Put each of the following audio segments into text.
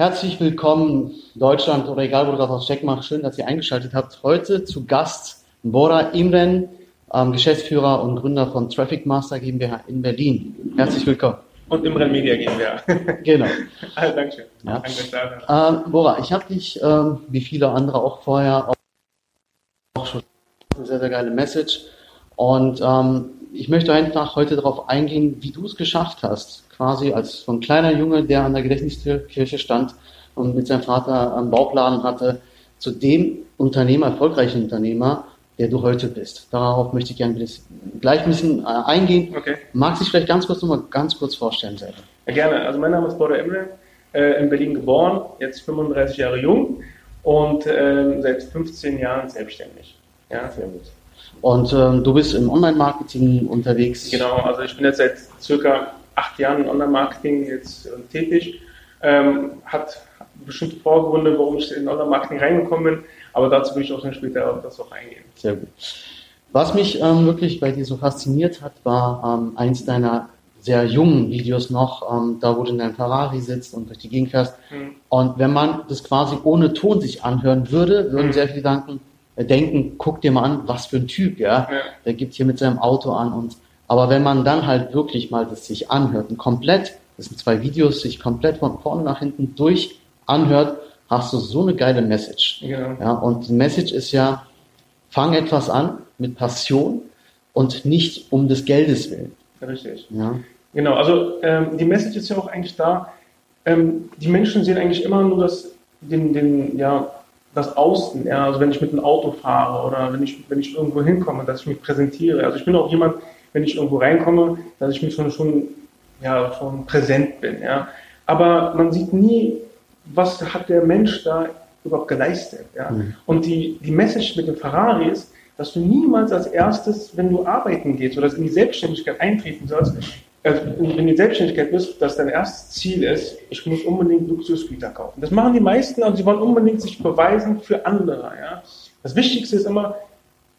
Herzlich willkommen, Deutschland oder egal, wo du gerade auf Check machst. Schön, dass ihr eingeschaltet habt. Heute zu Gast Bora Imren, ähm, Geschäftsführer und Gründer von Traffic Master GmbH in Berlin. Herzlich willkommen. Und Imren Media GmbH. genau. Also, Dankeschön. Ja. Danke, ähm, Bora, ich habe dich, ähm, wie viele andere auch vorher, auch schon eine sehr, sehr geile Message. Und ähm, ich möchte einfach heute darauf eingehen, wie du es geschafft hast, quasi als so ein kleiner Junge, der an der Gedächtniskirche stand und mit seinem Vater einen Bauchladen hatte, zu dem Unternehmer, erfolgreichen Unternehmer, der du heute bist. Darauf möchte ich gerne gleich ein bisschen äh, eingehen. Okay. Magst du dich vielleicht ganz kurz nochmal ganz kurz vorstellen selber? Ja, gerne. Also mein Name ist Border Emre, äh, in Berlin geboren, jetzt 35 Jahre jung und äh, seit 15 Jahren selbstständig. Ja, sehr gut. Und ähm, du bist im Online-Marketing unterwegs. Genau, also ich bin jetzt seit circa acht Jahren in Online-Marketing jetzt äh, tätig. Ähm, hat bestimmte Vorgründe, warum ich in Online-Marketing reingekommen bin, aber dazu will ich auch dann später auf das auch eingehen. Sehr gut. Was mich ähm, wirklich bei dir so fasziniert hat, war ähm, eins deiner sehr jungen Videos noch, ähm, da wo du in deinem Ferrari sitzt und durch die Gegend fährst. Mhm. Und wenn man das quasi ohne Ton sich anhören würde, würden mhm. sehr viele denken, äh, denken, guck dir mal an, was für ein Typ, ja. ja. Der gibt hier mit seinem Auto an und aber wenn man dann halt wirklich mal das sich anhört und komplett, das sind zwei Videos, sich komplett von vorne nach hinten durch anhört, hast du so eine geile Message. Ja. ja und die Message ist ja, fang etwas an mit Passion und nicht um des Geldes willen. Richtig. Ja. Genau, also ähm, die Message ist ja auch eigentlich da, ähm, die Menschen sehen eigentlich immer nur das, den, den, ja, das Außen, ja, also wenn ich mit einem Auto fahre oder wenn ich, wenn ich irgendwo hinkomme, dass ich mich präsentiere. Also ich bin auch jemand, wenn ich irgendwo reinkomme, dass ich mich schon, schon, ja, schon präsent bin. Ja. Aber man sieht nie, was hat der Mensch da überhaupt geleistet. Ja. Mhm. Und die, die Message mit dem Ferrari ist, dass du niemals als erstes, wenn du arbeiten gehst oder in die Selbstständigkeit eintreten sollst, also wenn du in die Selbstständigkeit bist, dass dein erstes Ziel ist, ich muss unbedingt Luxusgüter kaufen. Das machen die meisten und sie wollen unbedingt sich beweisen für andere. Ja. Das Wichtigste ist immer,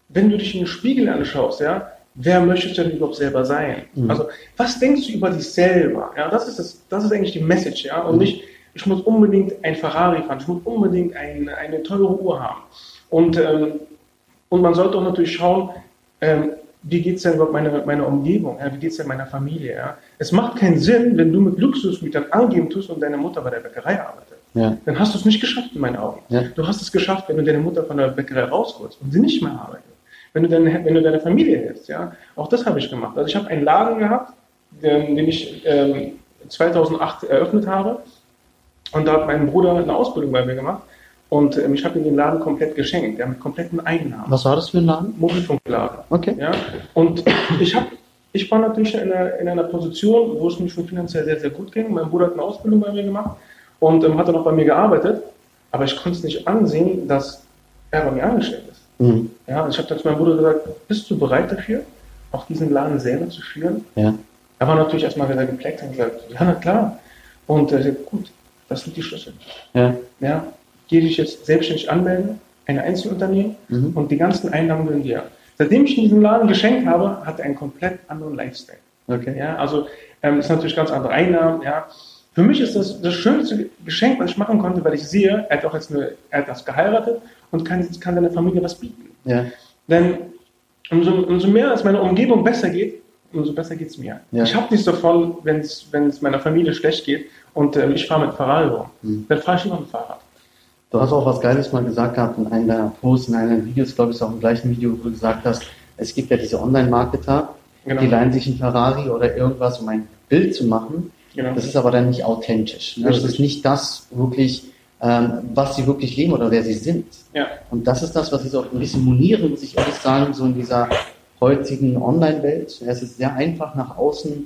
wenn du dich in den Spiegel anschaust, ja, wer möchtest du denn überhaupt selber sein? Mhm. Also, was denkst du über dich selber? Ja, das ist das, das ist eigentlich die Message, ja, und mhm. nicht, ich muss unbedingt ein Ferrari fahren, ich muss unbedingt ein, eine teure Uhr haben. Und, ähm, und man sollte auch natürlich schauen, ähm, wie geht es denn überhaupt meiner meine Umgebung, ja? wie geht es denn meiner Familie. Ja? Es macht keinen Sinn, wenn du mit Luxusgütern angeben tust und deine Mutter bei der Bäckerei arbeitet. Ja. Dann hast du es nicht geschafft in meinen Augen. Du hast es geschafft, wenn du deine Mutter von der Bäckerei rausholst und sie nicht mehr arbeitet wenn du deine, wenn du deine Familie hältst. Ja? Auch das habe ich gemacht. Also ich habe einen Laden gehabt, den, den ich ähm, 2008 eröffnet habe. Und da hat mein Bruder eine Ausbildung bei mir gemacht. Und ähm, ich habe ihm den Laden komplett geschenkt, ja, mit kompletten Einnahmen. Was war das für ein Laden? Mobilfunkladen. Okay. Ja? Und ich habe ich war natürlich in einer, in einer, Position, wo es mir schon finanziell sehr, sehr gut ging. Mein Bruder hat eine Ausbildung bei mir gemacht und ähm, hat dann auch bei mir gearbeitet. Aber ich konnte es nicht ansehen, dass er bei mir angestellt. Mhm. Ja, ich habe dann zu meinem Bruder gesagt, bist du bereit dafür, auch diesen Laden selber zu führen? Ja. Er war natürlich erstmal wieder gepleckt und gesagt, ja, na klar. Und er sagt, gut, das sind die Schlüssel. Ja. Ja, gehe dich jetzt selbstständig anmelden, ein Einzelunternehmen mhm. und die ganzen Einnahmen gehören dir. Seitdem ich diesen Laden geschenkt habe, hat er einen komplett anderen Lifestyle. Okay. Ja, also ähm, ist natürlich ganz andere Einnahmen. Ja. Für mich ist das das schönste Geschenk, was ich machen konnte, weil ich sehe, er hat auch jetzt eine, er hat das geheiratet und kann, kann deiner Familie was bieten. Ja. Denn umso, umso mehr es meiner Umgebung besser geht, umso besser geht es mir. Ja. Ich habe nichts davon, wenn es meiner Familie schlecht geht und äh, ich fahre mit Ferrari rum. Mhm. Dann fahre ich immer mit Fahrrad. Du hast auch was Geiles mal gesagt gehabt in einem deiner Posts, in einem Videos, glaube ich, auch im gleichen Video, wo du gesagt hast, es gibt ja diese Online-Marketer, genau. die leihen sich ein Ferrari oder irgendwas, um ein Bild zu machen. Genau. Das ist aber dann nicht authentisch. Ne? Das ist nicht das wirklich, ähm, was sie wirklich leben oder wer sie sind. Ja. Und das ist das, was ich so ein bisschen moniere, muss ich ehrlich sagen, so in dieser heutigen Online-Welt. Es ist sehr einfach nach außen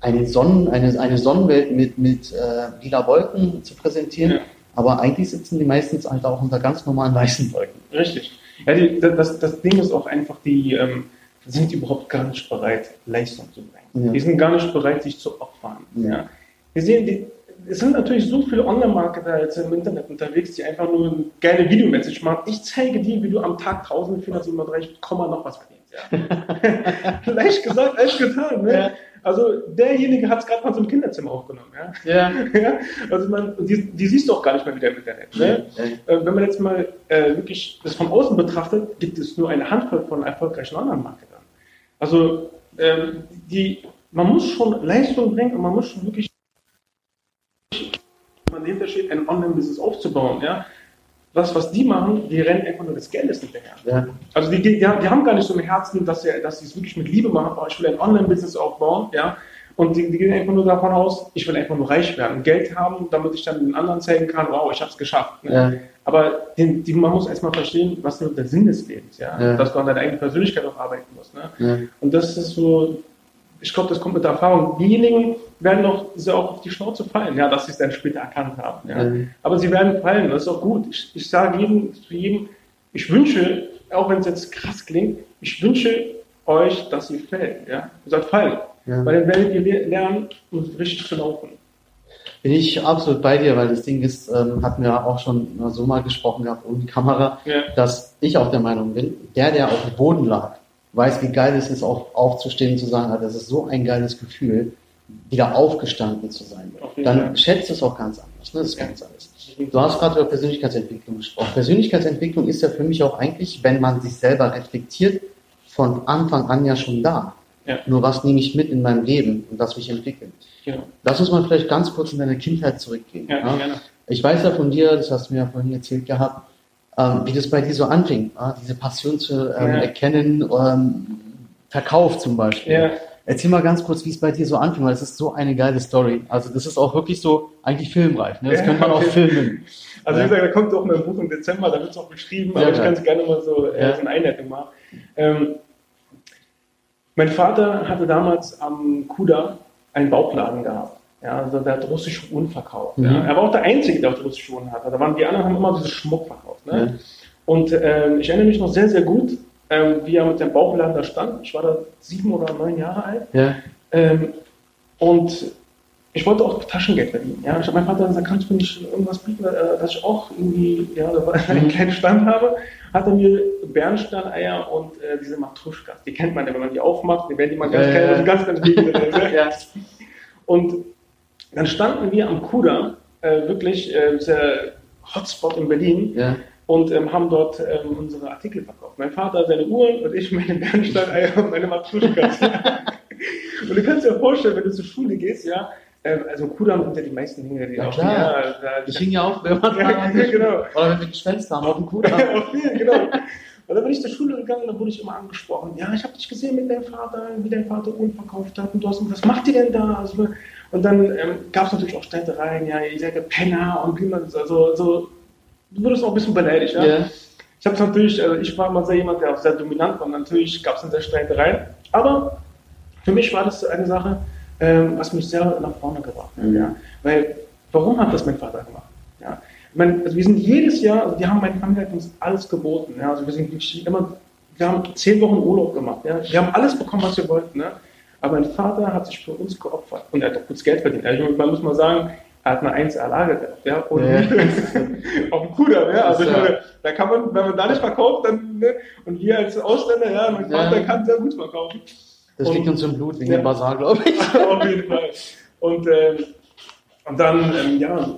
eine, Sonnen, eine, eine Sonnenwelt mit, mit äh, lila Wolken zu präsentieren. Ja. Aber eigentlich sitzen die meistens halt auch unter ganz normalen weißen Wolken. Richtig. Ja, die, das, das Ding ist auch einfach, die ähm, sind überhaupt gar nicht bereit, Leistung zu bringen. Ja. Die sind gar nicht bereit, sich zu opfern. Ja. Wir sehen, die, es sind natürlich so viele Online-Marketer jetzt im Internet unterwegs, die einfach nur eine geile Videomessage machen. Ich zeige dir, wie du am Tag 1437, noch was verdienst. Ja. leicht gesagt, leicht getan. Ne? Ja. Also derjenige hat es gerade mal so ein Kinderzimmer aufgenommen. Ja. ja. ja? Also man, die, die siehst du auch gar nicht mehr wieder im Internet. Ne? Ja. Äh, wenn man jetzt mal äh, wirklich das von außen betrachtet, gibt es nur eine Handvoll von erfolgreichen Online-Marketern. Also ähm, die, man muss schon Leistung bringen und man muss schon wirklich man dahinter steht, ein Online-Business aufzubauen. Ja? Was, was die machen, die rennen einfach nur des Geldes hinterher. Ja. Also die, die, die, haben gar nicht so im Herzen, dass sie, dass sie es wirklich mit Liebe machen, ich will ein Online-Business aufbauen, ja, und die, die, gehen einfach nur davon aus, ich will einfach nur reich werden, Geld haben, damit ich dann den anderen zeigen kann, wow, ich habe es geschafft. Ne? Ja. Aber den, die, man muss erstmal verstehen, was der Sinn des Lebens, ja? ja. dass du an deiner eigenen Persönlichkeit auch arbeiten musst. Ne? Und das ist so ich glaube, das kommt mit der Erfahrung. Diejenigen werden doch sehr auch auf die Schnauze fallen, ja, dass sie es dann später erkannt haben. Ja. Mhm. Aber sie werden fallen, das ist auch gut. Ich, ich sage jedem, zu jedem, ich wünsche, auch wenn es jetzt krass klingt, ich wünsche euch, dass ihr fällt. Ja. Ihr sollt fallen. Ja. Weil dann werdet ihr lernen, um richtig zu laufen. Bin ich absolut bei dir, weil das Ding ist, ähm, hatten wir auch schon so mal gesprochen gehabt ohne Kamera, ja. dass ich auch der Meinung bin, der, der auf dem Boden lag, weiß, wie geil es ist, auch aufzustehen und zu sagen, das ist so ein geiles Gefühl, wieder aufgestanden zu sein. Dann Fall. schätzt es auch ganz anders. Ne? Das ist ganz anders. Du hast gerade über Persönlichkeitsentwicklung gesprochen. Persönlichkeitsentwicklung ist ja für mich auch eigentlich, wenn man sich selber reflektiert, von Anfang an ja schon da. Ja. Nur was nehme ich mit in meinem Leben und was mich entwickelt. Genau. Lass uns mal vielleicht ganz kurz in deine Kindheit zurückgehen. Ja, ja? Ich weiß ja von dir, das hast du mir ja vorhin erzählt gehabt, ähm, wie das bei dir so anfing, äh, diese Passion zu ähm, erkennen, ähm, Verkauf zum Beispiel. Erzähl mal ganz kurz, wie es bei dir so anfing, weil es ist so eine geile Story. Also das ist auch wirklich so eigentlich filmreif. Ne? Das könnte man auch filmen. Also wie gesagt, da kommt auch mein Buch im Dezember, da wird es auch beschrieben, aber ich kann es gerne mal so, äh, so eine Einleitung machen. Mein Vater hatte damals am Kuda einen Bauchladen gehabt. Ja, also der hat russische Uhren verkauft. Mhm. Ja. Er war auch der Einzige, der auch russische Uhren hatte. Da waren die anderen haben immer diese Schmuck verkauft. Ne? Ja. Und ähm, ich erinnere mich noch sehr, sehr gut, ähm, wie er mit dem Bauchladen da stand. Ich war da sieben oder neun Jahre alt. Ja. Ähm, und ich wollte auch Taschengeld verdienen. Ja? Ich habe meinem Vater gesagt, kannst du mir nicht irgendwas bieten, äh, dass ich auch irgendwie ja, einen mhm. kleinen Stand habe? Hat er mir Bernsteineier und äh, diese Matruschkas, die kennt man ja, wenn man die aufmacht, die werden die mal ganz, ja, ganz, ganz, ganz, ganz, ganz ja. Und dann standen wir am Kuda, äh, wirklich äh, der Hotspot in Berlin, ja. und ähm, haben dort ähm, unsere Artikel verkauft. Mein Vater seine Uhren und ich meine Bernsteineier und meine Matruschkas. und du kannst dir vorstellen, wenn du zur Schule gehst, ja, also Kudamm ja die meisten Dinge, die ja, auch klar. Ja, da, ich hing ja auch, wenn man ja, genau. Oder wenn wir Gespenster haben auf dem Kudamm. genau. Und dann bin ich zur Schule gegangen und dann wurde ich immer angesprochen. Ja, ich habe dich gesehen mit deinem Vater, wie dein Vater Uhren verkauft hat und du hast, was macht ihr denn da? Also, und dann ähm, gab es natürlich auch Streitereien, ja, ihr seid der Penner und wie man also so, du wurdest auch ein bisschen beleidigt, ja. Yeah. Ich habe natürlich, also ich war immer sehr jemand, der auch sehr dominant war. Und natürlich gab es dann sehr Streitereien. Aber für mich war das eine Sache, ähm, was mich sehr nach vorne gebracht hat. Mhm. Ja. Weil, warum hat das mein Vater gemacht? Ja. Ich meine, also wir sind jedes Jahr, also die haben meine Familie uns alles geboten. Ja. Also wir sind wirklich immer, wir haben zehn Wochen Urlaub gemacht. Ja. Wir haben alles bekommen, was wir wollten. Ne? Aber mein Vater hat sich für uns geopfert und er hat auch gutes Geld verdient. Also man muss mal sagen, er hat eine 1A Lage gehabt, ja, und ja. auf dem Kuder, ja, also meine, da kann man, wenn man da nicht verkauft, dann, ne, und wir als Ausländer, ja, mein Vater ja. kann sehr gut verkaufen. Das liegt uns im Blut, wegen ja, dem Basar, glaube ich. auf jeden Fall. Und, ähm, und dann, ähm, ja,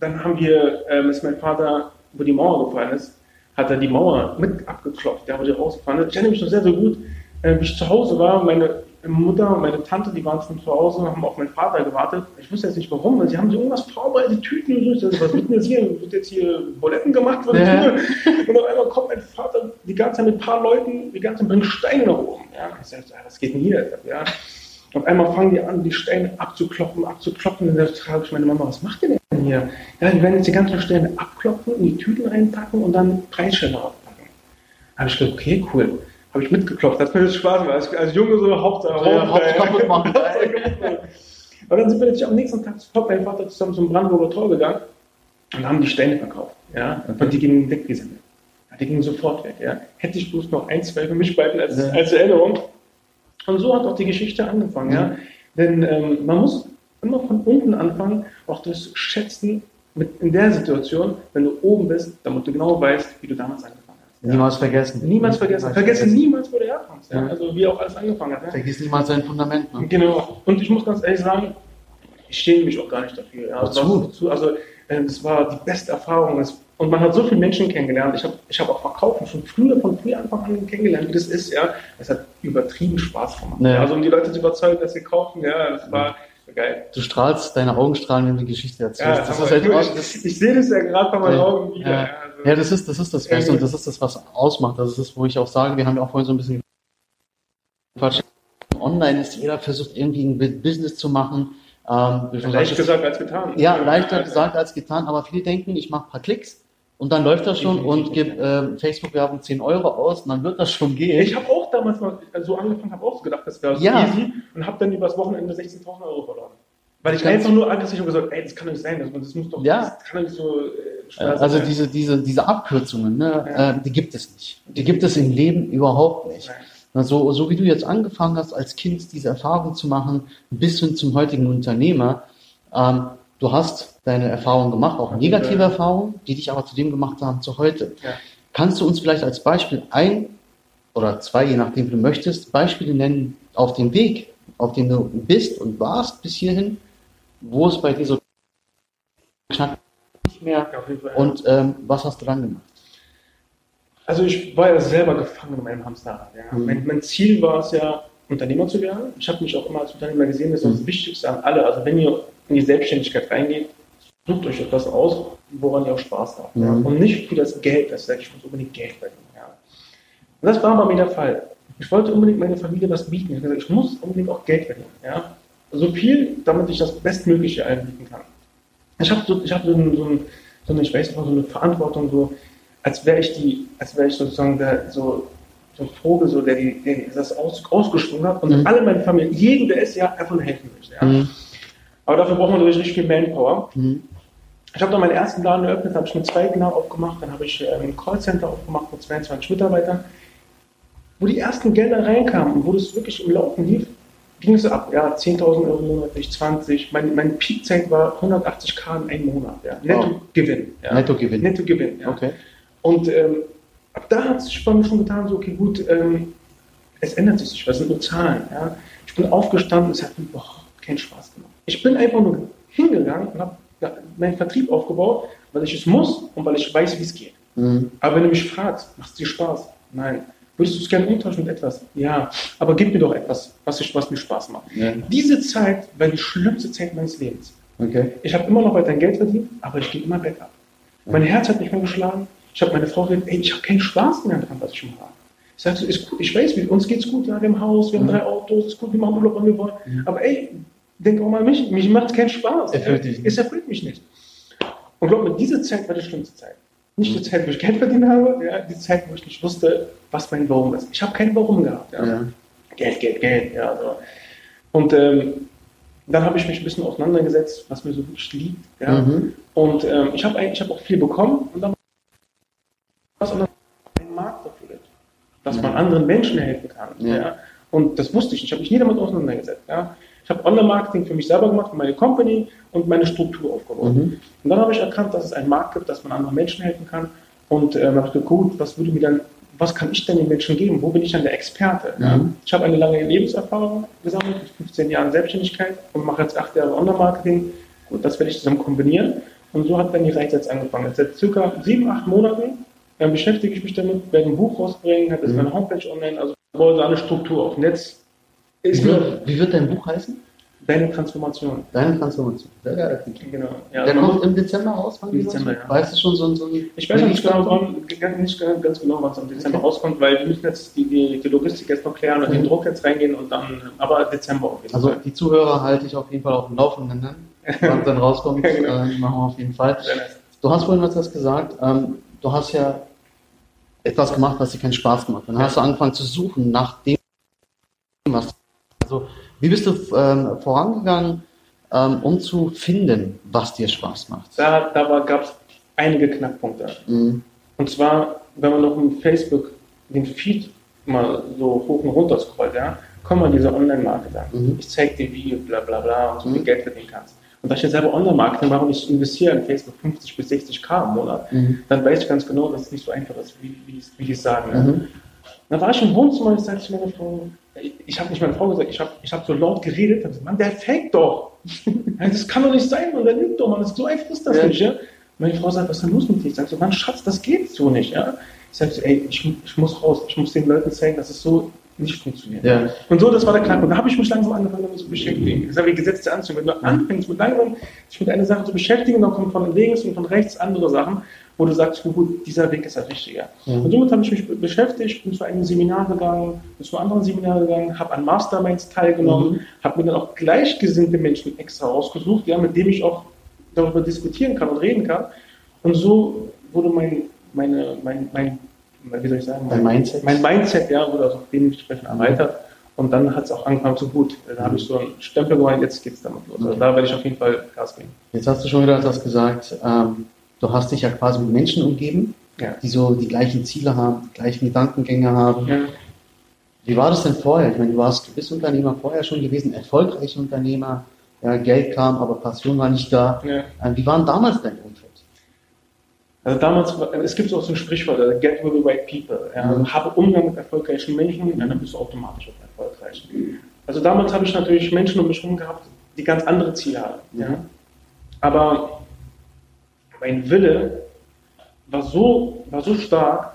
dann haben wir, ähm, ist mein Vater, wo die Mauer gefallen ist, hat er die Mauer mit abgeklopft, die rausgefallen ist. Ich erinnere mich noch sehr, sehr gut, äh, wie ich zu Hause war, meine Mutter und meine Tante, die waren schon zu Hause und haben auf meinen Vater gewartet. Ich wusste jetzt nicht warum, weil sie haben so irgendwas vorbereitet, Tüten und so. Was wird denn jetzt hier? Wird jetzt hier Buletten gemacht? Ja. Und auf einmal kommt mein Vater die ganze Zeit mit ein paar Leuten, die ganze Zeit bringen Steine nach oben. Ja, ich sag, was geht denn hier? Ja. Auf einmal fangen die an, die Steine abzukloppen, abzukloppen. Und dann frage ich meine Mama, was macht ihr denn hier? Ja, die werden jetzt die ganzen Steine abkloppen, in die Tüten reinpacken und dann Preisschilder aufpacken. Da habe ich gedacht, okay, cool habe ich mitgeklopft. Das hat mir Spaß gemacht. Als, Junge so Hauptsache ja, Hauptsache machen. Und dann sind wir natürlich am nächsten Tag zu mein Vater zusammen zum Brandenburger Tor gegangen und haben die Steine verkauft. Ja? Und die gingen weggesendet. Ja, die gingen sofort weg. Ja? Hätte ich bloß noch ein, zwei für mich behalten als, ja. als Erinnerung. Und so hat auch die Geschichte angefangen. Ja? ja? Denn ähm, man muss immer von unten anfangen, auch das Schätzen mit in der Situation, wenn du oben bist, damit du genau weißt, wie du damals angefangen hast. Niemals vergessen. Niemals vergessen. Vergesse niemals, wo du herkommst. Ja? Also wie auch alles angefangen hat. Ja? Vergiss niemals dein Fundament. Ne? Genau. Und ich muss ganz ehrlich sagen, ich schäme mich auch gar nicht dafür. Ja? Also, also es war die beste Erfahrung. Es, und man hat so viele Menschen kennengelernt. Ich habe ich hab auch Verkaufen schon früher, von früh Anfang an kennengelernt, wie das ist. Ja, Es hat übertrieben Spaß gemacht. Ja. Also um die Leute zu überzeugen, dass sie kaufen, ja, das war geil. Du strahlst, deine Augen strahlen, wenn du die Geschichte erzählst. Ja, das ist halt ich, ich, ich sehe das ja gerade bei meinen Augen wieder. Ja, ja, das ist das, ist das Beste und das ist das, was ausmacht. Das ist das, wo ich auch sage, wir haben ja auch vorhin so ein bisschen Quatsch. Online ist, jeder versucht irgendwie ein Business zu machen. Ähm, Leicht gesagt als getan. Ja, leichter gesagt als getan, aber viele denken, ich mache ein paar Klicks und dann läuft das schon und gebe äh, Facebook-Werbung 10 Euro aus und dann wird das schon gehen. Ich habe auch damals mal so angefangen, habe auch gedacht, das wäre so ja. easy und habe dann übers Wochenende 16.000 Euro verloren. Weil ich einfach nur aggressiv habe gesagt, ey, das kann doch nicht sein, das, das muss doch, ja. das kann doch nicht so äh, Also diese, diese, diese Abkürzungen, ne, ja. äh, die gibt es nicht. Die gibt es im Leben überhaupt nicht. Also, so wie du jetzt angefangen hast, als Kind diese Erfahrung zu machen, bis hin zum heutigen Unternehmer, ähm, du hast deine Erfahrungen gemacht, auch negative. Erfahrungen, die dich aber zu dem gemacht haben zu heute. Ja. Kannst du uns vielleicht als Beispiel ein oder zwei, je nachdem, wie du möchtest, Beispiele nennen auf dem Weg, auf dem du bist und warst bis hierhin, wo es bei dir so knack nicht mehr und ähm, was hast du dann gemacht? Also ich war ja selber gefangen in meinem Hamsterrad. Ja. Mhm. Mein, mein, Ziel war es ja, Unternehmer zu werden. Ich habe mich auch immer als Unternehmer gesehen, das ist mhm. das Wichtigste an alle. Also wenn ihr in die Selbstständigkeit reingeht, sucht euch etwas aus, woran ihr auch Spaß habt. Mhm. Ja. Und nicht für das Geld, das sagt, ich muss unbedingt Geld verdienen. Ja. Und das war bei mir der Fall. Ich wollte unbedingt meiner Familie was bieten. Ich habe gesagt, ich muss unbedingt auch Geld verdienen. Ja. So viel, damit ich das Bestmögliche anbieten kann. Ich habe so, hab so, so, so, eine, ich weiß nicht, so eine Verantwortung, so, als wäre ich die, als wäre ich sozusagen der, so, so ein Vogel, so, der, die, der das aus, ausgeschwungen hat und mhm. alle meine Familie, jedem, der ist, ja, einfach nur helfen möchte. Ja. Mhm. Aber dafür braucht man natürlich richtig viel Manpower. Mhm. Ich habe dann meinen ersten Laden eröffnet, habe ich einen zweiten Laden aufgemacht, dann habe ich äh, ein Callcenter aufgemacht mit 22 Mitarbeitern. Wo die ersten Gelder reinkamen wo das wirklich im Laufen lief, ging es ab, ja, 10.000 Euro monatlich, 20. Mein, meine Peakzeit war 180k in einem Monat, ja. Netto-Gewinn. Ja. Netto-Gewinn. Netto-Gewinn, ja. Okay. Und ähm, ab da hat es sich bei mir schon getan, so, okay, gut, ähm, es ändert sich, was sind nur Zahlen, ja. Ich bin aufgestanden, es hat mir boah, keinen Spaß gemacht. Ich bin einfach nur hingegangen und habe meinen Vertrieb aufgebaut, weil ich es muss und weil ich weiß, wie es geht. Mhm. Aber wenn du mich fragst, macht es dir Spaß? Nein. Würdest du es gerne umtauschen mit etwas? Ja. Aber gib mir doch etwas, was, ich, was mir Spaß macht. Ja. Diese Zeit war die schlimmste Zeit meines Lebens. Okay. Ich habe immer noch weiter Geld verdient, aber ich ging immer bergab. Ja. Mein Herz hat nicht mehr geschlagen. Ich habe meine Frau gesagt, ey, ich habe keinen Spaß mehr daran, was ich mache. Ich sage so, ist gut, ich weiß, uns geht's gut, ja, wir haben Haus, wir haben mhm. drei Autos, ist gut, wir machen Urlaub, wann wir wollen. Mhm. Aber ey, denk auch mal an mich, mich macht es keinen Spaß. Erfüllt Es erfüllt mich nicht. Und glaub mir, diese Zeit war die schlimmste Zeit. Nicht die Zeit, wo ich Geld verdient habe, ja, die Zeit, wo ich nicht wusste, was mein Warum ist. Ich habe kein Warum gehabt. Ja. Ja. Geld, Geld, Geld. Ja, so. Und ähm, dann habe ich mich ein bisschen auseinandergesetzt, was mir so wirklich liegt. Ja. Mhm. Und ähm, ich habe hab auch viel bekommen und dann was ein Markt dafür gibt, dass man anderen Menschen helfen kann. Ja. Und das wusste ich nicht. Ich habe mich nie damit auseinandergesetzt. Ja. Ich habe Online-Marketing für mich selber gemacht, für meine Company und meine Struktur aufgebaut. Mhm. Und dann habe ich erkannt, dass es einen Markt gibt, dass man anderen Menschen helfen kann. Und ähm, habe geguckt, was würde mir dann, was kann ich denn den Menschen geben? Wo bin ich dann der Experte? Mhm. Ja? Ich habe eine lange Lebenserfahrung gesammelt, mit 15 Jahren Selbstständigkeit und mache jetzt acht Jahre Online-Marketing. Gut, das werde ich zusammen kombinieren. Und so hat dann die Reise jetzt angefangen. Jetzt seit circa sieben, acht Monaten äh, beschäftige ich mich damit, werde ein Buch rausbringen, habe jetzt mhm. meine Homepage online, also baue da eine Struktur auf. Und jetzt wie wird, wie wird dein Buch heißen? Deine Transformation. Deine Transformation. Sehr geil. Genau. Ja, Der kommt im Dezember raus? Im Dezember, ja. Weißt du schon so, ein. so. Ich weiß nicht genau, nicht ganz genau, was im Dezember okay. rauskommt, weil wir müssen jetzt die, die, die Logistik jetzt noch klären und mhm. den Druck jetzt reingehen und dann, aber Dezember auf jeden also Fall. Also die Zuhörer halte ich auf jeden Fall auf dem Laufenden, ne? was dann rauskommt, ja, genau. äh, machen wir auf jeden Fall. Du hast vorhin etwas gesagt, ähm, du hast ja etwas gemacht, was dir keinen Spaß gemacht. Dann ja. hast du angefangen zu suchen nach dem, was also, wie bist du ähm, vorangegangen, ähm, um zu finden, was dir Spaß macht? Da, da gab es einige Knackpunkte. Mhm. Und zwar, wenn man noch im Facebook den Feed mal so hoch und runter scrollt, ja, kommen mal diese Online-Marketer. Mhm. Ich zeig dir, wie, bla bla bla, und so viel mhm. Geld verdienen kannst. Und da ich ja selber Online-Marketing mache und ich investiere in Facebook 50 bis 60 K im Monat, mhm. dann weiß ich ganz genau, dass es nicht so einfach ist, wie, wie, wie die es sagen. Mhm. Dann war ich im Wohnzimmer und ich sagte zu meiner Frau, ich habe nicht meine Frau gesagt, ich habe ich hab so laut geredet, gesagt, Mann, der fängt doch. das kann doch nicht sein, man, der lügt doch, man, so einfach ist das ja. nicht, ja. Meine Frau sagt, was ist denn los mit dir? Ich sage so, Mann, Schatz, das geht so nicht, ja. Ich sage so, ey, ich, ich muss raus, ich muss den Leuten zeigen, dass es so nicht funktioniert. Ja. Und so, das war der Knackpunkt. Da habe ich mich langsam angefangen, damit zu beschäftigen. Das ist wie gesetzte Anziehung. Wenn du anfängst, mit langsam sich mit einer Sache zu beschäftigen, dann kommen von links und von rechts andere Sachen, wo du sagst, gut, dieser Weg ist der richtige. Ja. Und somit habe ich mich beschäftigt, bin zu einem Seminar gegangen, bin zu anderen Seminaren gegangen, habe an Masterminds teilgenommen, mhm. habe mir dann auch gleichgesinnte Menschen extra rausgesucht, ja, mit denen ich auch darüber diskutieren kann und reden kann. Und so wurde mein, meine, mein, mein wie soll ich sagen, mein, Mindset. Mein Mindset, ja, wurde also dementsprechend erweitert. Und dann hat es auch angefangen zu gut. Da habe ich so einen Stempel gemacht, jetzt geht es damit los. Also da werde ich auf jeden Fall Gas geben. Jetzt hast du schon wieder etwas gesagt, ähm, du hast dich ja quasi mit Menschen umgeben, ja. die so die gleichen Ziele haben, die gleichen Gedankengänge haben. Ja. Wie war das denn vorher? Ich meine, du warst, du bist Unternehmer vorher schon gewesen, erfolgreicher Unternehmer, ja, Geld kam, aber Passion war nicht da. Ähm, wie waren damals deine Umfeld? Also damals, es gibt auch so ein Sprichwort, also get with the right people. Also habe Umgang mit erfolgreichen Menschen, dann bist du automatisch auch erfolgreich. Also damals habe ich natürlich Menschen um mich herum gehabt, die ganz andere Ziele haben. Ja. Aber mein Wille war so, war so stark,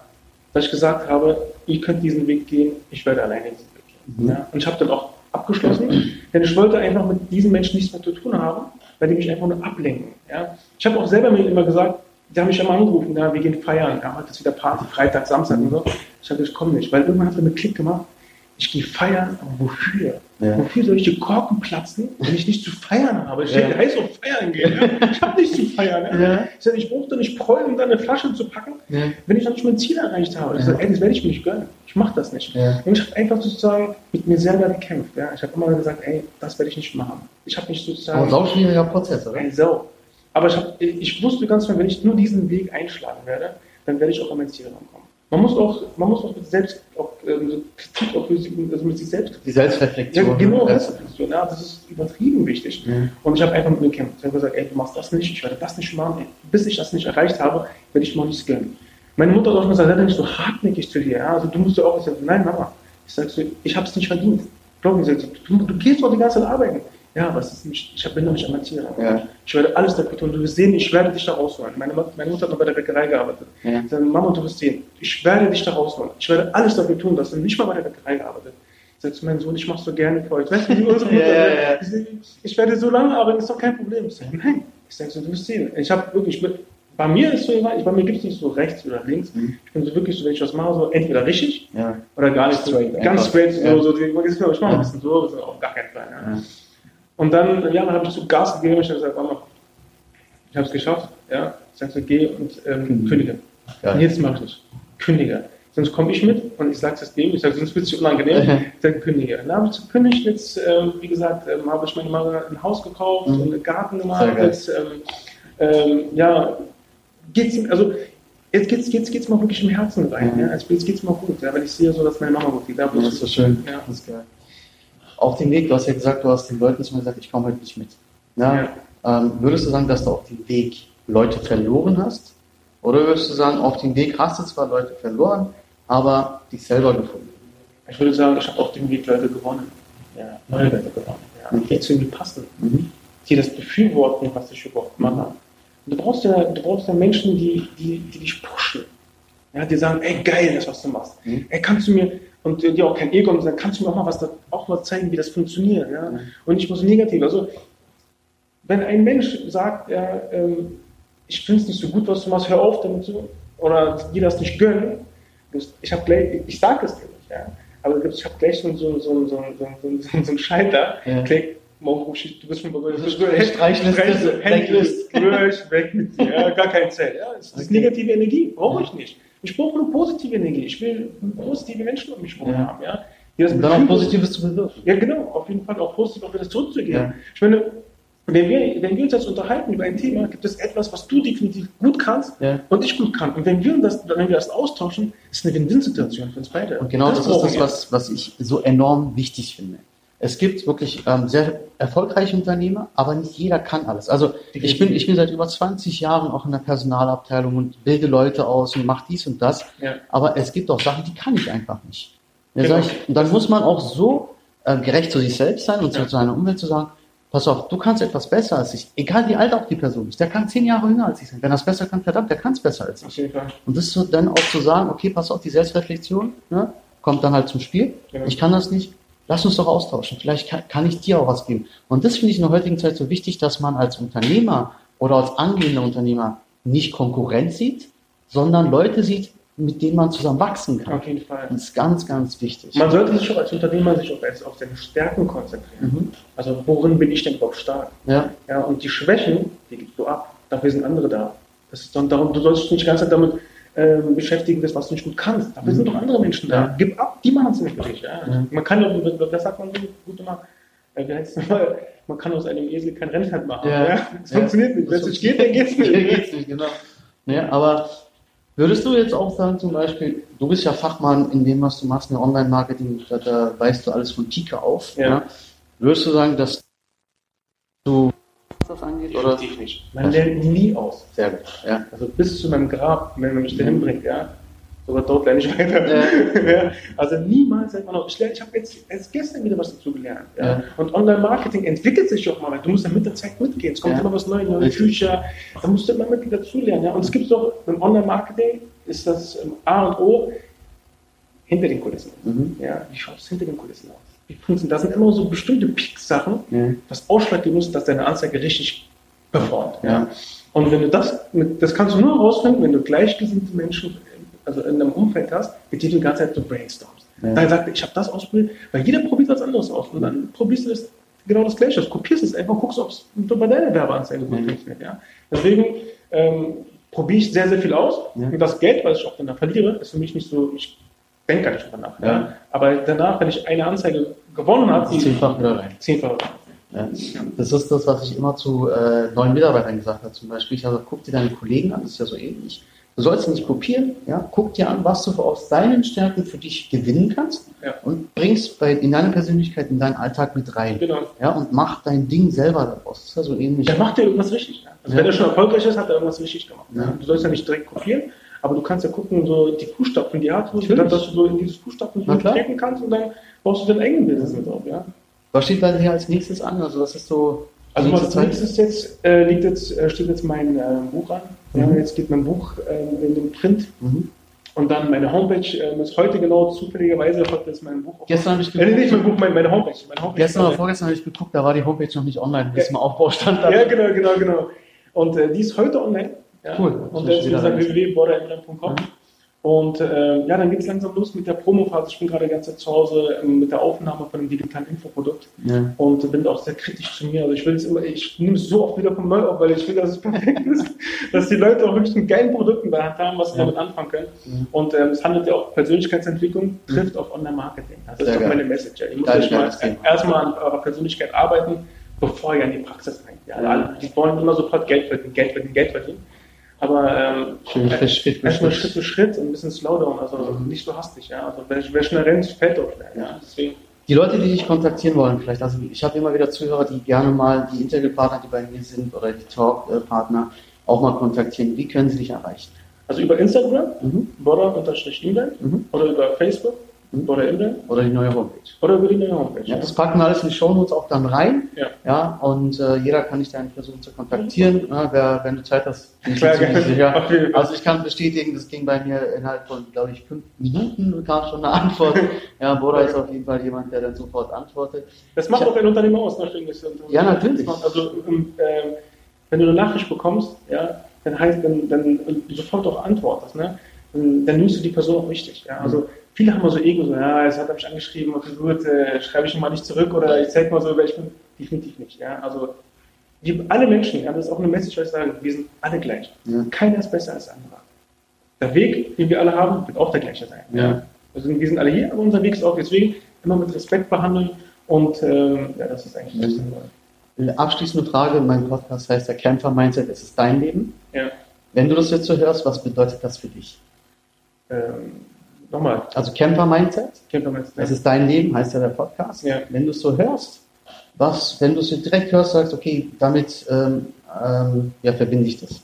dass ich gesagt habe, ihr könnt diesen Weg gehen, ich werde alleine diesen Weg gehen. Mhm. Ja. Und ich habe dann auch abgeschlossen, denn ich wollte einfach mit diesen Menschen nichts mehr zu tun haben, weil die mich einfach nur ablenken. Ja. Ich habe auch selber mir immer gesagt, die haben mich immer angerufen, ja, wir gehen feiern, ja, heute ist wieder Party, Freitag, Samstag und so. Ich habe ich komme nicht, weil irgendwann hat er mir Klick gemacht, ich gehe feiern, aber wofür? Ja. Wofür soll ich die Korken platzen, wenn ich nicht zu feiern habe? Ich ja. heißt auch feiern gehen. Ja? Ich habe nicht zu feiern. Ja. Ich sage, ich brauche doch nicht prollen, um da eine Flasche zu packen, wenn ich noch nicht mein Ziel erreicht habe. Ich sage, ey, das werde ich mir nicht gönnen. Ich mache das nicht. Und ich habe einfach sozusagen mit mir selber gekämpft. Ich habe immer gesagt, ey, das werde ich nicht machen. Ich habe nicht sozusagen... Aber sau schwieriger Prozess, oder? Ey, sau. Aber ich, hab, ich wusste ganz genau, wenn ich nur diesen Weg einschlagen werde, dann werde ich auch an mein Ziel rankommen. Man muss auch, man muss auch mit selbst, auch, ähm, Kritik auch also mit sich selbst. Die Selbstreflexion. Ja, genau, Selbstreflexion. Ja, das ist übertrieben wichtig. Mhm. Und ich habe einfach mit mir gekämpft. Ich habe gesagt, ey, du machst das nicht, ich werde das nicht machen. Ey, bis ich das nicht erreicht habe, werde ich mal nichts gönnen. Meine Mutter hat auch gesagt, sei nicht so hartnäckig zu dir. Ja? Also du musst ja auch sagen, nein, Mama. Ich sage so, ich habe es nicht verdient. Glaub mir, du, du gehst doch die ganze Zeit arbeiten. Ja, was ist nicht, ich bin noch nicht Amatierer. Ja. Ich werde alles dafür tun. Du wirst sehen, ich werde dich da rausholen. Meine, meine Mutter hat noch bei der Bäckerei gearbeitet. Ja. Ich sage, Mama, du wirst sehen, ich werde dich da rausholen. Ich werde alles dafür tun, dass du nicht mal bei der Bäckerei gearbeitet Ich sage zu meinem Sohn, ich mache so gerne für euch. Weißt du, wie unsere Mutter ja, ja, ich, ich, werde so lange arbeiten, ist doch kein Problem. Ich sage, nein. Ich sage so, du wirst sehen. Ich habe wirklich, bei mir ist so, bei mir gibt es nicht so rechts oder links. Mhm. Ich bin so wirklich so, wenn ich was mache, so entweder richtig ja. oder gar nicht straight. So, ganz straight, so, so, so, ich mache ein bisschen so, so auf gar keinen Fall. Ja. Und dann, ja, dann habe ich so Gas gegeben. Ich habe gesagt, Mama, ich habe es geschafft. Ja, ich sage so, geh und ähm, kündige. Ja. Und jetzt mache ich nicht. Kündige. Sonst komme ich mit und ich sage es dem, ich sage, sonst wird es unangenehm. ich sage, kündige. Dann habe ich gekündigt. Jetzt, ähm, wie gesagt, ähm, habe ich meine Mama ein Haus gekauft mhm. und einen Garten gemacht. Jetzt, ähm, ähm, ja, geht's, also jetzt geht's, geht's, geht's mal wirklich im Herzen rein. Mhm. Ja? Also jetzt geht's mal gut, ja? weil ich sehe so, dass meine Mama gut geht. Das ist so schön. Ja. Das ist geil auf dem Weg, du hast ja gesagt, du hast den Leuten schon gesagt, ich komme heute nicht mit. Ja? Ähm, würdest du sagen, dass du auf dem Weg Leute verloren hast? Oder würdest du sagen, auf dem Weg hast du zwar Leute verloren, aber dich selber gefunden? Ich würde sagen, ich habe auf dem Weg Leute gewonnen. Ja, neue Leute gewonnen. Ja, okay. Die zu mir passen. Mhm. Die das befürworten, was ich überhaupt mache. Du brauchst ja, du brauchst ja Menschen, die, die, die dich pushen. Ja, die sagen, ey, geil, das, was du machst. Mhm. Ey, kannst du mir, und dir auch kein Ego und sagen, kannst du mir auch mal was, auch mal zeigen, wie das funktioniert. Ja? Mhm. Und nicht nur so negativ. Also, wenn ein Mensch sagt, ja, ähm, ich finde es nicht so gut, was du machst, hör auf damit zu, oder dir das nicht gönnen, ich habe gleich, ich sage es dir nicht, ja, aber ich habe gleich so, so, so, so, so, so, so einen Schalter, ja. klick, morgen ruf ich, du bist schon mir, Streichliste, weg mit dir, ja, gar kein Zelt, ja, das ist okay. negative Energie, brauche ich nicht. Ich brauche nur positive Energie. Ich will positive Menschen um mich herum ja. haben. Ja? Die das Und dann auch Positives zu bewirken. Ja, genau. Auf jeden Fall auch positiv auch wieder zurückzugeben. Ja. Ich meine, wenn wir, wenn wir uns jetzt unterhalten über ein Thema, gibt es etwas, was du definitiv gut kannst ja. und ich gut kann. Und wenn wir, das, wenn wir das austauschen, ist es eine Win-Win-Situation für uns beide. Und genau das, das ist das, was, was ich so enorm wichtig finde. Es gibt wirklich ähm, sehr erfolgreiche Unternehmer, aber nicht jeder kann alles. Also ich bin, ich bin seit über 20 Jahren auch in der Personalabteilung und bilde Leute aus und mache dies und das. Ja. Aber es gibt auch Sachen, die kann ich einfach nicht. Ja, genau. ich, und dann muss man auch so äh, gerecht zu sich selbst sein und ja. zu seiner Umwelt zu sagen, pass auf, du kannst etwas besser als ich. Egal wie alt auch die Person ist. Der kann zehn Jahre jünger als ich sein. Wenn er es besser kann, verdammt, der kann es besser als ich. Und das so dann auch zu sagen, okay, pass auf, die Selbstreflexion ne, kommt dann halt zum Spiel. Genau. Ich kann das nicht lass uns doch austauschen. Vielleicht kann, kann ich dir auch was geben. Und das finde ich in der heutigen Zeit so wichtig, dass man als Unternehmer oder als angehender Unternehmer nicht Konkurrenz sieht, sondern Leute sieht, mit denen man zusammen wachsen kann. Auf jeden Fall. Das ist ganz, ganz wichtig. Man sollte sich auch als Unternehmer sich auch erst auf seine Stärken konzentrieren. Mhm. Also worin bin ich denn überhaupt stark? Ja. ja. Und die Schwächen, die gibst du ab. Dafür sind andere da. Das ist dann darum, du sollst nicht die ganze Zeit damit ähm, beschäftigen wirst, was du nicht gut kannst. Dafür mhm. sind doch andere Menschen da. Ja. Gib ab, die machen es nicht für dich. Ja. Mhm. Man kann ja, das sagt man gut immer, äh, man kann aus einem Esel kein Rennpferd machen. Ja. ja. Das funktioniert nicht. Wenn es nicht geht, dann geht es nicht. geht's nicht genau. Ja, aber würdest du jetzt auch sagen, zum Beispiel, du bist ja Fachmann in dem, was du machst, in der Online-Marketing, da, da weißt du alles von Pike auf. Ja. Würdest du sagen, dass du das angeht? Definitiv oder? nicht. Man lernt nie aus. Sehr gut. Ja. Also bis zu meinem Grab, wenn man mich da hinbringt, ja. Sogar dort lerne ich weiter. Ja. ja. Also niemals sagt man auch, ich, ich habe jetzt erst gestern wieder was dazu gelernt. Ja. ja. Und Online-Marketing entwickelt sich auch mal. Du musst ja mit der Zeit mitgehen. Es kommt ja. immer was Neues, neue Bücher. Da musst du immer mit dazu lernen. Ja. Und es gibt doch im Online-Marketing ist das A und O hinter den Kulissen. Mhm. Ja. Wie schaut es hinter den Kulissen aus? Funktioniert das? sind immer so bestimmte Peak-Sachen, ja. das ausschlaggebend ist, dass deine Anzeige richtig performt. Ja. Und wenn du das, das kannst du nur herausfinden, wenn du gleichgesinnte Menschen also in einem Umfeld hast, mit denen du die ganze Zeit so brainstormst. Ja. Dann sagt ich habe das ausprobiert, weil jeder probiert was anderes aus. Und dann probierst du das genau das Gleiche, kopierst es einfach, guckst, ob es bei deiner Werbeanzeige gut funktioniert. Ja. Deswegen ähm, probiere ich sehr, sehr viel aus. Und das Geld, was ich auch dann verliere, ist für mich nicht so, ich denke gar nicht drüber nach. Ja. Aber danach, wenn ich eine Anzeige gewonnen habe, zehnfach wieder rein. Zehnfach ja. Das ist das, was ich immer zu äh, neuen Mitarbeitern gesagt habe. Zum Beispiel, ich habe guck dir deine Kollegen an, das ist ja so ähnlich. Du sollst nicht kopieren, ja, guck dir an, was du aus deinen Stärken für dich gewinnen kannst ja. und bringst bei, in deine Persönlichkeit, in deinen Alltag mit rein. Genau. Ja, und mach dein Ding selber daraus. Das ist ja so ähnlich. Der macht ja irgendwas richtig. Also ja. wenn er schon erfolgreich ist, hat er irgendwas richtig gemacht. Du sollst ja nicht direkt kopieren, aber du kannst ja gucken, so die Fußstapfen, die hat, dann, dass du so in dieses Fußstapfen so treten kannst und dann baust du dein eigenen Business mit auf, ja. Was steht bei dir als nächstes an? Also was ist so. Also als nächstes jetzt, äh, liegt jetzt, äh, steht jetzt mein äh, Buch an. Mhm. Ja, jetzt geht mein Buch äh, in den Print. Mhm. Und dann meine Homepage äh, ist heute genau zufälligerweise heute ist mein Buch. Gestern habe ich geguckt. Äh, nicht mein Buch, meine, meine Homepage. Meine Homepage Gestern oder vorgestern habe ich geguckt, da war die Homepage noch nicht online, bis ja. im Aufbau stand. Ja, genau, genau, genau. Und äh, die ist heute online. Ja. Cool. Und das ist www.borderemblem.com. Mhm. Und äh, ja, dann geht es langsam los mit der Promophase. Ich bin gerade die ganze Zeit zu Hause ähm, mit der Aufnahme von einem digitalen Infoprodukt ja. und bin auch sehr kritisch zu mir. Also ich will es immer, ich nehme es so oft wieder vom Neu auf, weil ich will, dass es perfekt ist, dass die Leute auch wirklich einen geilen Produkt in der Hand haben, was sie ja. damit anfangen können. Mhm. Und ähm, es handelt ja auch Persönlichkeitsentwicklung, trifft mhm. auf Online-Marketing. Das sehr ist doch meine Message. Ihr müsst euch mal erstmal an eurer Persönlichkeit arbeiten, bevor ihr in die Praxis. Ja, alle, die wollen immer sofort Geld verdienen, Geld verdienen, Geld verdienen. Aber ähm, Schön, Schritt, Schritt, erstmal Schritt für Schritt und ein bisschen Slowdown, also mhm. nicht so hastig. Ja? Also wer, wer schnell rennt, fällt auch schnell. Ja? Deswegen. Die Leute, die dich kontaktieren wollen, vielleicht, also ich habe immer wieder Zuhörer, die gerne mal die Interviewpartner, die bei mir sind, oder die Talkpartner auch mal kontaktieren. Wie können sie dich erreichen? Also über Instagram, mhm. border-e-mail mhm. oder über Facebook? Oder Ende. Oder die neue Homepage. Oder über die neue Homepage. Ja, das packen wir alles in die Shownotes auch dann rein. Ja. ja und äh, jeder kann dich dann versuchen zu kontaktieren. Ja, wer, wenn du Zeit hast, bin ich Klar, ziemlich sicher. Also ich kann bestätigen, das ging bei mir innerhalb von, glaube ich, fünf Minuten kam schon eine Antwort. ja, Boda ist auf jeden Fall jemand, der dann sofort antwortet. Das macht ich, auch ein Unternehmer aus, natürlich. Ja, natürlich. Also äh, wenn du eine Nachricht bekommst, ja, dann heißt dann, dann sofort auch antwortest, ne? Dann, dann nimmst du die Person auch richtig. Ja? Also viele haben mal so Ego, so, ja, es hat er mich angeschrieben, okay, gut, äh, schreibe ich mal nicht zurück oder ich zeige mal so, wer ich bin. Definitiv nicht. Ja? Also die, alle Menschen, ja, das ist auch eine Message, was ich sage, wir sind alle gleich. Ja. Keiner ist besser als der andere. Der Weg, den wir alle haben, wird auch der gleiche sein. Ja. Also wir sind alle hier, aber unser Weg ist auch deswegen immer mit Respekt behandeln und ähm, ja, das ist eigentlich das. Mhm. Abschließende Frage, mein Podcast heißt der Kämpfer Mindset, es ist dein Leben. Ja. Wenn du das jetzt so hörst, was bedeutet das für dich? Ähm, Nochmal. Also Camper Mindset. Camper Mindset. Das ist dein Leben, heißt ja der Podcast. Ja. Wenn du es so hörst, was, wenn du es direkt hörst, sagst, okay, damit ähm, ähm, ja, verbinde ich das.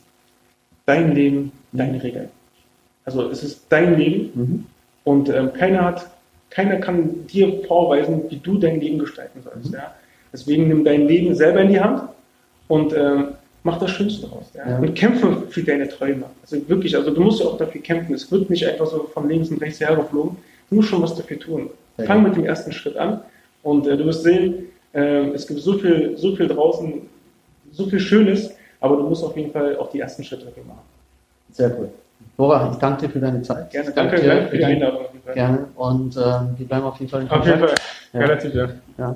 Dein Leben, deine Regeln. Also es ist dein Leben Mhm. und ähm, keiner hat, keiner kann dir vorweisen, wie du dein Leben gestalten sollst. Mhm. Ja? Deswegen nimm dein Leben selber in die Hand und ähm, mach das Schönste draus. Ja? Ja. Und kämpfe für deine Träume. Also wirklich, also du musst ja auch dafür kämpfen. Es wird nicht einfach so von links und rechts hergeflogen. Du musst schon was dafür tun. Sehr Fang gut. mit dem ersten Schritt an und äh, du wirst sehen, äh, es gibt so viel, so viel draußen, so viel Schönes, aber du musst auf jeden Fall auch die ersten Schritte dafür machen. Sehr cool. Dora, ich danke dir für deine Zeit. Gerne, danke danke, dir für die Einladung. Gerne. Und ähm, wir bleiben auf jeden Fall in Auf jeden Kontakt. Fall. Ja. Relativ, ja. Ja.